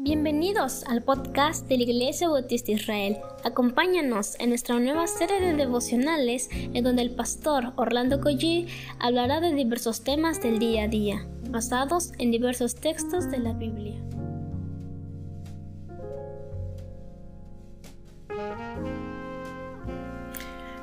Bienvenidos al podcast de la Iglesia Bautista Israel. Acompáñanos en nuestra nueva serie de devocionales en donde el pastor Orlando Collie hablará de diversos temas del día a día, basados en diversos textos de la Biblia.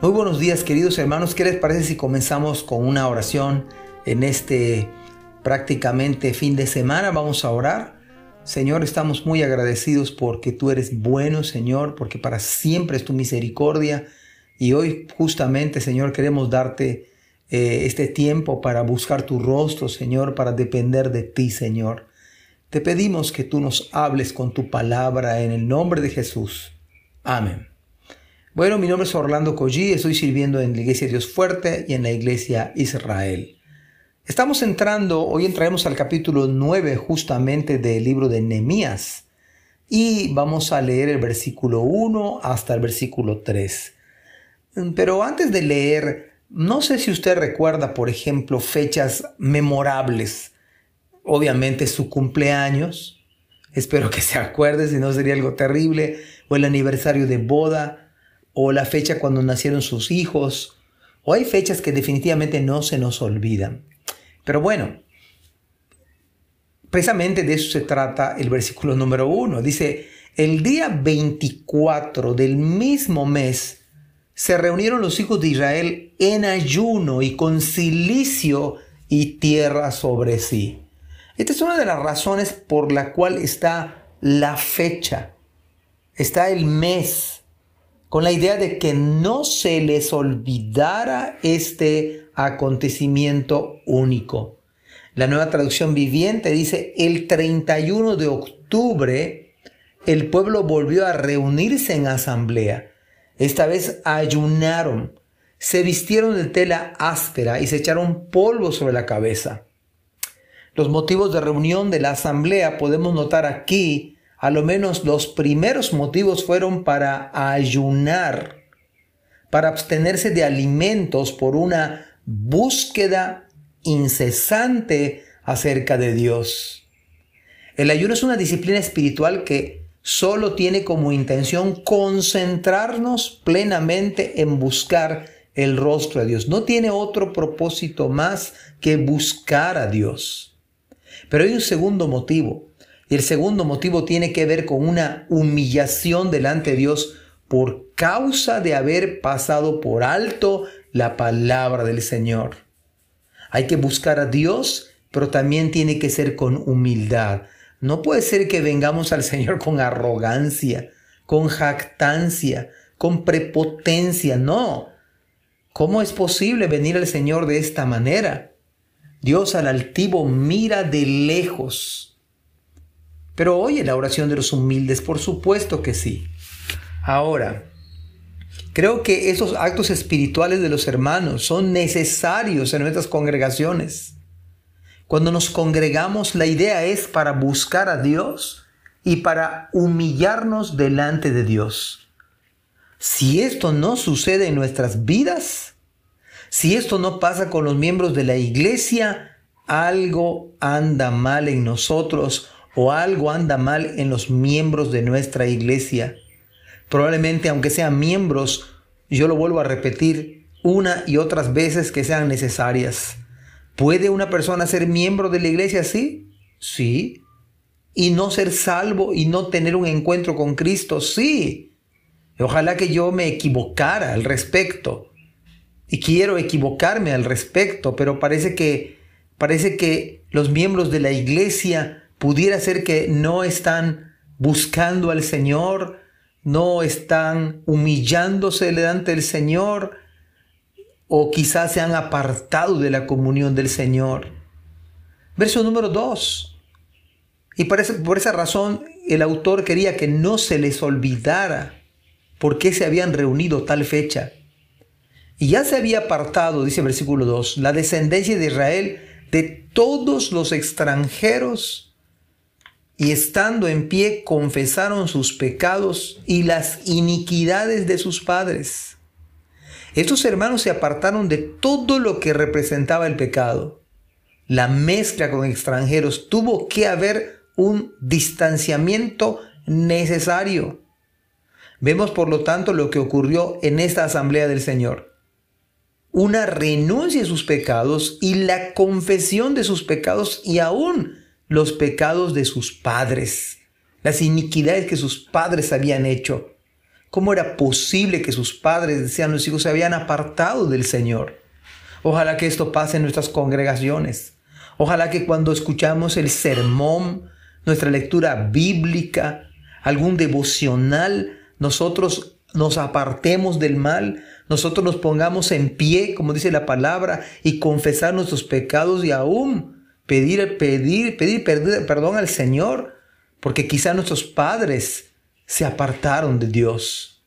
Muy buenos días queridos hermanos, ¿qué les parece si comenzamos con una oración en este prácticamente fin de semana? Vamos a orar. Señor, estamos muy agradecidos porque tú eres bueno, Señor, porque para siempre es tu misericordia. Y hoy justamente, Señor, queremos darte eh, este tiempo para buscar tu rostro, Señor, para depender de ti, Señor. Te pedimos que tú nos hables con tu palabra en el nombre de Jesús. Amén. Bueno, mi nombre es Orlando Collí, estoy sirviendo en la Iglesia Dios Fuerte y en la Iglesia Israel. Estamos entrando, hoy entraremos al capítulo 9 justamente del libro de Nehemías y vamos a leer el versículo 1 hasta el versículo 3. Pero antes de leer, no sé si usted recuerda, por ejemplo, fechas memorables. Obviamente su cumpleaños, espero que se acuerde, si no sería algo terrible, o el aniversario de boda, o la fecha cuando nacieron sus hijos, o hay fechas que definitivamente no se nos olvidan. Pero bueno, precisamente de eso se trata el versículo número uno. Dice, el día 24 del mismo mes se reunieron los hijos de Israel en ayuno y con silicio y tierra sobre sí. Esta es una de las razones por la cual está la fecha, está el mes, con la idea de que no se les olvidara este acontecimiento único. La nueva traducción viviente dice, el 31 de octubre el pueblo volvió a reunirse en asamblea. Esta vez ayunaron, se vistieron de tela áspera y se echaron polvo sobre la cabeza. Los motivos de reunión de la asamblea podemos notar aquí, a lo menos los primeros motivos fueron para ayunar, para abstenerse de alimentos por una búsqueda incesante acerca de Dios. El ayuno es una disciplina espiritual que solo tiene como intención concentrarnos plenamente en buscar el rostro de Dios. No tiene otro propósito más que buscar a Dios. Pero hay un segundo motivo. Y el segundo motivo tiene que ver con una humillación delante de Dios por causa de haber pasado por alto la palabra del Señor. Hay que buscar a Dios, pero también tiene que ser con humildad. No puede ser que vengamos al Señor con arrogancia, con jactancia, con prepotencia. No. ¿Cómo es posible venir al Señor de esta manera? Dios al altivo mira de lejos. Pero oye la oración de los humildes, por supuesto que sí. Ahora, Creo que esos actos espirituales de los hermanos son necesarios en nuestras congregaciones. Cuando nos congregamos, la idea es para buscar a Dios y para humillarnos delante de Dios. Si esto no sucede en nuestras vidas, si esto no pasa con los miembros de la iglesia, algo anda mal en nosotros o algo anda mal en los miembros de nuestra iglesia. Probablemente, aunque sean miembros, yo lo vuelvo a repetir una y otras veces que sean necesarias. ¿Puede una persona ser miembro de la iglesia así? Sí. ¿Y no ser salvo y no tener un encuentro con Cristo? Sí. Ojalá que yo me equivocara al respecto. Y quiero equivocarme al respecto, pero parece que parece que los miembros de la iglesia pudiera ser que no están buscando al Señor, no están humillándose delante del Señor o quizás se han apartado de la comunión del Señor. Verso número 2. Y por esa, por esa razón el autor quería que no se les olvidara por qué se habían reunido tal fecha. Y ya se había apartado, dice versículo 2, la descendencia de Israel de todos los extranjeros y estando en pie confesaron sus pecados y las iniquidades de sus padres. Estos hermanos se apartaron de todo lo que representaba el pecado. La mezcla con extranjeros tuvo que haber un distanciamiento necesario. Vemos por lo tanto lo que ocurrió en esta asamblea del Señor. Una renuncia a sus pecados y la confesión de sus pecados y aún los pecados de sus padres, las iniquidades que sus padres habían hecho. ¿Cómo era posible que sus padres, decían los hijos, se habían apartado del Señor? Ojalá que esto pase en nuestras congregaciones. Ojalá que cuando escuchamos el sermón, nuestra lectura bíblica, algún devocional, nosotros nos apartemos del mal, nosotros nos pongamos en pie, como dice la palabra, y confesar nuestros pecados y aún pedir, pedir, pedir perdón al Señor, porque quizá nuestros padres se apartaron de Dios.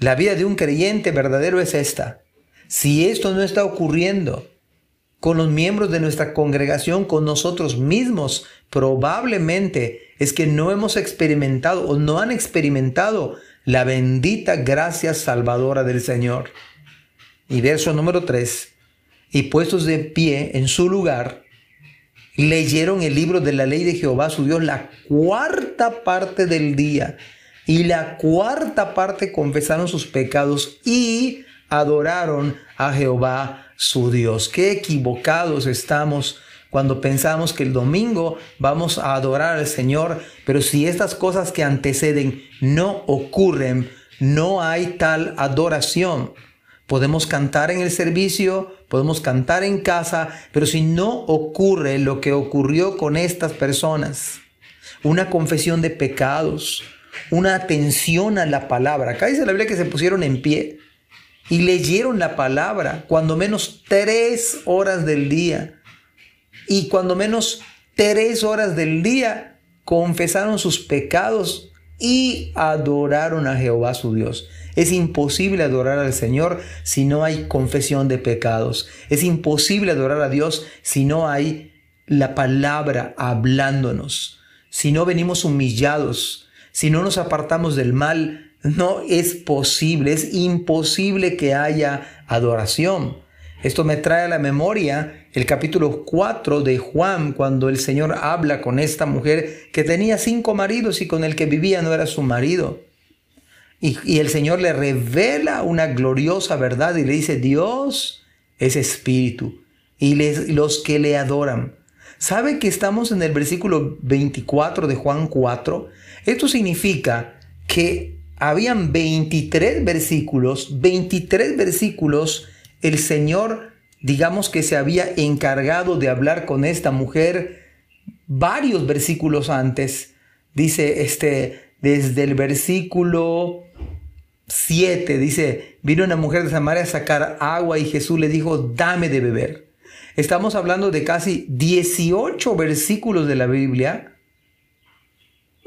La vida de un creyente verdadero es esta. Si esto no está ocurriendo con los miembros de nuestra congregación, con nosotros mismos, probablemente es que no hemos experimentado o no han experimentado la bendita gracia salvadora del Señor. Y verso número 3. Y puestos de pie en su lugar, leyeron el libro de la ley de Jehová su Dios la cuarta parte del día. Y la cuarta parte confesaron sus pecados y adoraron a Jehová su Dios. Qué equivocados estamos cuando pensamos que el domingo vamos a adorar al Señor, pero si estas cosas que anteceden no ocurren, no hay tal adoración. Podemos cantar en el servicio, podemos cantar en casa, pero si no ocurre lo que ocurrió con estas personas, una confesión de pecados, una atención a la palabra. Acá dice la Biblia que se pusieron en pie y leyeron la palabra cuando menos tres horas del día y cuando menos tres horas del día confesaron sus pecados y adoraron a Jehová su Dios. Es imposible adorar al Señor si no hay confesión de pecados. Es imposible adorar a Dios si no hay la palabra hablándonos. Si no venimos humillados, si no nos apartamos del mal, no es posible, es imposible que haya adoración. Esto me trae a la memoria el capítulo 4 de Juan, cuando el Señor habla con esta mujer que tenía cinco maridos y con el que vivía no era su marido. Y, el Señor le revela una gloriosa verdad y le dice, Dios es espíritu y los que le adoran. ¿Sabe que estamos en el versículo 24 de Juan 4? Esto significa que habían 23 versículos, 23 versículos el Señor, digamos que se había encargado de hablar con esta mujer varios versículos antes. Dice este, desde el versículo 7, dice, vino una mujer de Samaria a sacar agua y Jesús le dijo, dame de beber. Estamos hablando de casi 18 versículos de la Biblia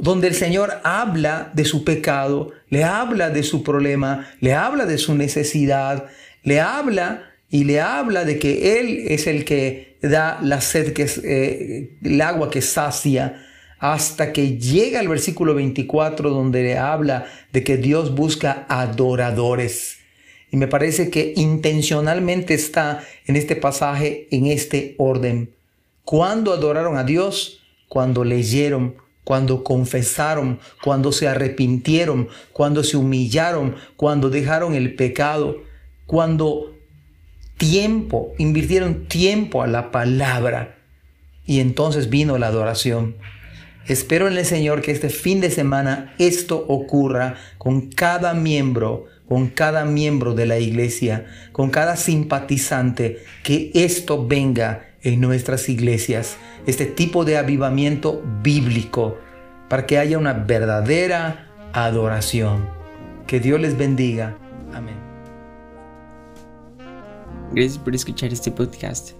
donde el Señor habla de su pecado, le habla de su problema, le habla de su necesidad, le habla y le habla de que Él es el que da la sed, que es eh, el agua que sacia, hasta que llega al versículo 24 donde le habla de que Dios busca adoradores. Y me parece que intencionalmente está en este pasaje, en este orden. ¿Cuándo adoraron a Dios? Cuando leyeron, cuando confesaron, cuando se arrepintieron, cuando se humillaron, cuando dejaron el pecado cuando tiempo, invirtieron tiempo a la palabra y entonces vino la adoración. Espero en el Señor que este fin de semana esto ocurra con cada miembro, con cada miembro de la iglesia, con cada simpatizante, que esto venga en nuestras iglesias, este tipo de avivamiento bíblico, para que haya una verdadera adoración. Que Dios les bendiga. Amén. Gracias por escuchar este podcast.